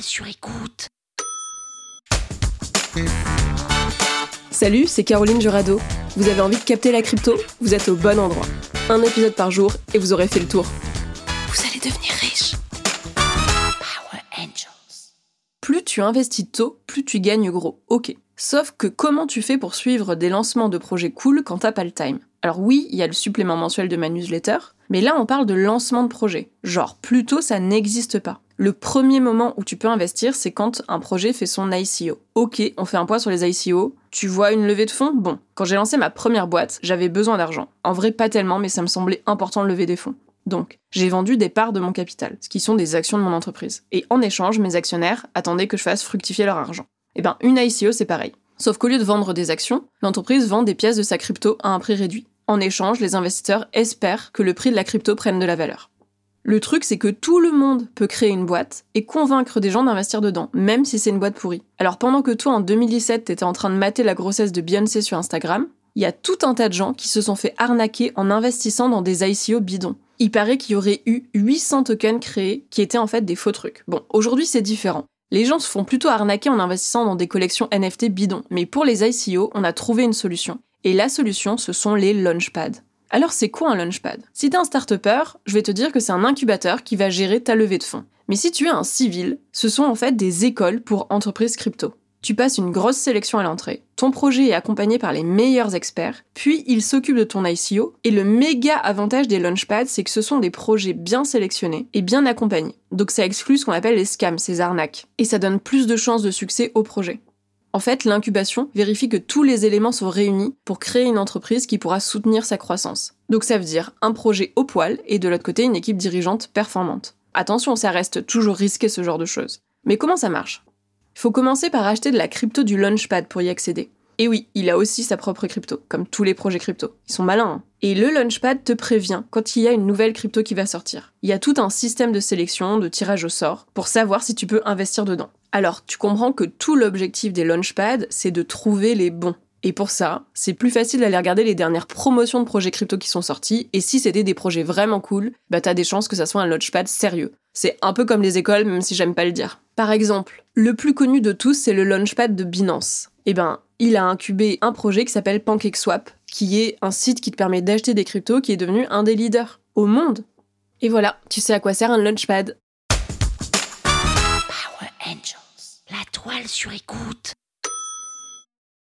Sur écoute. Salut, c'est Caroline Jurado. Vous avez envie de capter la crypto? Vous êtes au bon endroit. Un épisode par jour et vous aurez fait le tour. Vous allez devenir riche. Power Angels. Plus tu investis tôt, plus tu gagnes gros. Ok. Sauf que comment tu fais pour suivre des lancements de projets cool quand t'as pas le time? Alors oui, il y a le supplément mensuel de ma newsletter, mais là on parle de lancement de projet. Genre, plutôt ça n'existe pas. Le premier moment où tu peux investir, c'est quand un projet fait son ICO. Ok, on fait un point sur les ICO. Tu vois une levée de fonds? Bon, quand j'ai lancé ma première boîte, j'avais besoin d'argent. En vrai, pas tellement, mais ça me semblait important de lever des fonds. Donc, j'ai vendu des parts de mon capital, ce qui sont des actions de mon entreprise. Et en échange, mes actionnaires attendaient que je fasse fructifier leur argent. Eh ben, une ICO, c'est pareil. Sauf qu'au lieu de vendre des actions, l'entreprise vend des pièces de sa crypto à un prix réduit. En échange, les investisseurs espèrent que le prix de la crypto prenne de la valeur. Le truc, c'est que tout le monde peut créer une boîte et convaincre des gens d'investir dedans, même si c'est une boîte pourrie. Alors pendant que toi, en 2017, t'étais en train de mater la grossesse de Beyoncé sur Instagram, il y a tout un tas de gens qui se sont fait arnaquer en investissant dans des ICO bidons. Il paraît qu'il y aurait eu 800 tokens créés qui étaient en fait des faux trucs. Bon, aujourd'hui c'est différent. Les gens se font plutôt arnaquer en investissant dans des collections NFT bidons. Mais pour les ICO, on a trouvé une solution. Et la solution, ce sont les launchpads. Alors c'est quoi un launchpad? Si t'es un start je vais te dire que c'est un incubateur qui va gérer ta levée de fonds. Mais si tu es un civil, ce sont en fait des écoles pour entreprises crypto. Tu passes une grosse sélection à l'entrée, ton projet est accompagné par les meilleurs experts, puis ils s'occupent de ton ICO, et le méga avantage des launchpads, c'est que ce sont des projets bien sélectionnés et bien accompagnés. Donc ça exclut ce qu'on appelle les scams, ces arnaques, et ça donne plus de chances de succès au projet. En fait, l'incubation vérifie que tous les éléments sont réunis pour créer une entreprise qui pourra soutenir sa croissance. Donc ça veut dire un projet au poil et de l'autre côté une équipe dirigeante performante. Attention, ça reste toujours risqué ce genre de choses. Mais comment ça marche? Il faut commencer par acheter de la crypto du Launchpad pour y accéder. Et oui, il a aussi sa propre crypto, comme tous les projets crypto. Ils sont malins. Hein et le Launchpad te prévient quand il y a une nouvelle crypto qui va sortir. Il y a tout un système de sélection, de tirage au sort, pour savoir si tu peux investir dedans. Alors, tu comprends que tout l'objectif des Launchpads, c'est de trouver les bons. Et pour ça, c'est plus facile d'aller regarder les dernières promotions de projets crypto qui sont sortis, et si c'était des projets vraiment cool, bah t'as des chances que ça soit un launchpad sérieux. C'est un peu comme les écoles, même si j'aime pas le dire. Par exemple, le plus connu de tous, c'est le launchpad de Binance. Eh ben, il a incubé un projet qui s'appelle PancakeSwap, qui est un site qui te permet d'acheter des cryptos, qui est devenu un des leaders au monde. Et voilà, tu sais à quoi sert un launchpad. Toile sur écoute.